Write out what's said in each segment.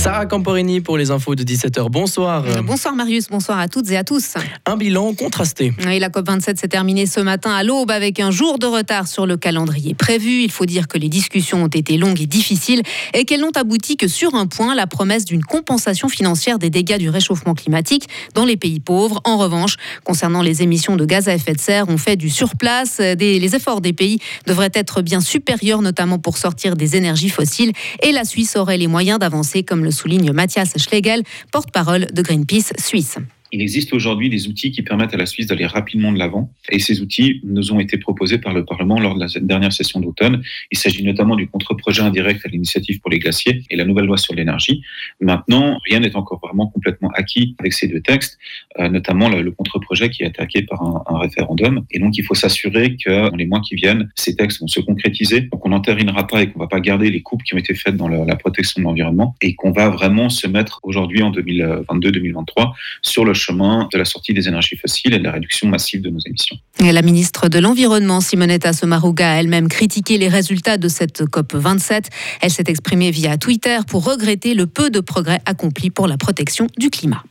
Sarah Camporini pour les infos de 17h. Bonsoir. Bonsoir Marius, bonsoir à toutes et à tous. Un bilan contrasté. Oui, la COP27 s'est terminée ce matin à l'aube avec un jour de retard sur le calendrier prévu. Il faut dire que les discussions ont été longues et difficiles et qu'elles n'ont abouti que sur un point, la promesse d'une compensation financière des dégâts du réchauffement climatique dans les pays pauvres. En revanche, concernant les émissions de gaz à effet de serre, on fait du surplace. les efforts des pays devraient être bien supérieurs, notamment pour sortir des énergies fossiles. Et la Suisse aurait les moyens d'avancer, comme le souligne Mathias Schlegel, porte-parole de Greenpeace Suisse. Il existe aujourd'hui des outils qui permettent à la Suisse d'aller rapidement de l'avant. Et ces outils nous ont été proposés par le Parlement lors de la dernière session d'automne. Il s'agit notamment du contre-projet indirect à l'initiative pour les glaciers et la nouvelle loi sur l'énergie. Maintenant, rien n'est encore vraiment complètement acquis avec ces deux textes, euh, notamment le, contre-projet qui est attaqué par un, référendum. Et donc, il faut s'assurer que dans les mois qui viennent, ces textes vont se concrétiser. Donc, on n'entérinera pas et qu'on ne va pas garder les coupes qui ont été faites dans la protection de l'environnement et qu'on va vraiment se mettre aujourd'hui en 2022-2023 sur le chemin de la sortie des énergies fossiles et de la réduction massive de nos émissions. La ministre de l'Environnement, Simonetta Sommaruga, a elle-même critiqué les résultats de cette COP 27. Elle s'est exprimée via Twitter pour regretter le peu de progrès accomplis pour la protection du climat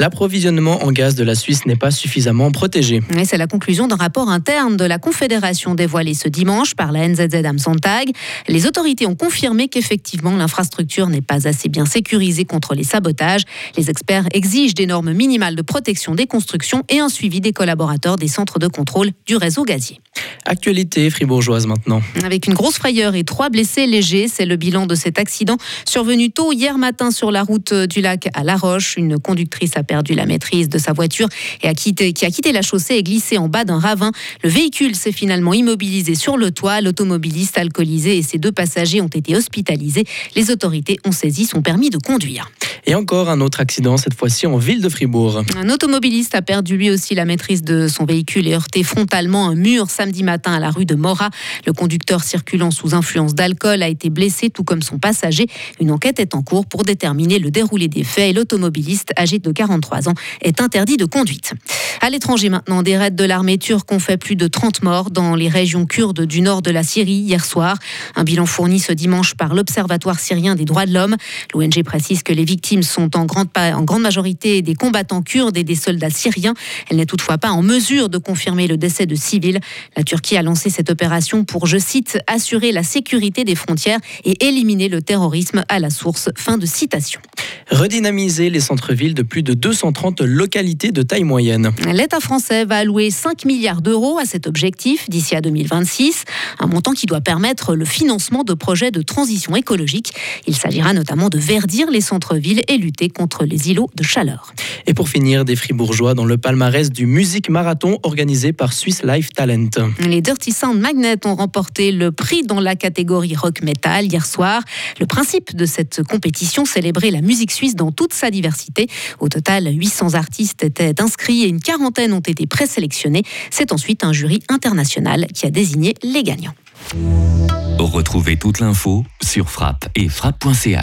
l'approvisionnement en gaz de la Suisse n'est pas suffisamment protégé. C'est la conclusion d'un rapport interne de la Confédération dévoilé ce dimanche par la NZZ Amsontag. Les autorités ont confirmé qu'effectivement l'infrastructure n'est pas assez bien sécurisée contre les sabotages. Les experts exigent des normes minimales de protection des constructions et un suivi des collaborateurs des centres de contrôle du réseau gazier. Actualité fribourgeoise maintenant. Avec une grosse frayeur et trois blessés légers, c'est le bilan de cet accident survenu tôt hier matin sur la route du lac à La Roche. Une conductrice a perdu la maîtrise de sa voiture et a quitté, qui a quitté la chaussée et glissé en bas d'un ravin. Le véhicule s'est finalement immobilisé sur le toit. L'automobiliste alcoolisé et ses deux passagers ont été hospitalisés. Les autorités ont saisi son permis de conduire. Et encore un autre accident, cette fois-ci en ville de Fribourg. Un automobiliste a perdu lui aussi la maîtrise de son véhicule et heurté frontalement un mur samedi matin à la rue de Mora. Le conducteur circulant sous influence d'alcool a été blessé, tout comme son passager. Une enquête est en cours pour déterminer le déroulé des faits et l'automobiliste, âgé de 43 ans, est interdit de conduite. À l'étranger maintenant, des raids de l'armée turque ont fait plus de 30 morts dans les régions kurdes du nord de la Syrie hier soir. Un bilan fourni ce dimanche par l'Observatoire syrien des droits de l'homme. L'ONG précise que les victimes sont en grande, en grande majorité des combattants kurdes et des soldats syriens. Elle n'est toutefois pas en mesure de confirmer le décès de civils. La Turquie a lancé cette opération pour, je cite, assurer la sécurité des frontières et éliminer le terrorisme à la source. Fin de citation. Redynamiser les centres-villes de plus de 230 localités de taille moyenne. L'État français va allouer 5 milliards d'euros à cet objectif d'ici à 2026, un montant qui doit permettre le financement de projets de transition écologique. Il s'agira notamment de verdir les centres-villes et lutter contre les îlots de chaleur. Et pour finir, des fribourgeois dans le palmarès du Musique Marathon organisé par Swiss Life Talent. Les Dirty Sound Magnet ont remporté le prix dans la catégorie rock metal hier soir. Le principe de cette compétition, célébrer la musique dans toute sa diversité. Au total, 800 artistes étaient inscrits et une quarantaine ont été présélectionnés. C'est ensuite un jury international qui a désigné les gagnants. Retrouvez toute l'info sur frappe et frappe.ch.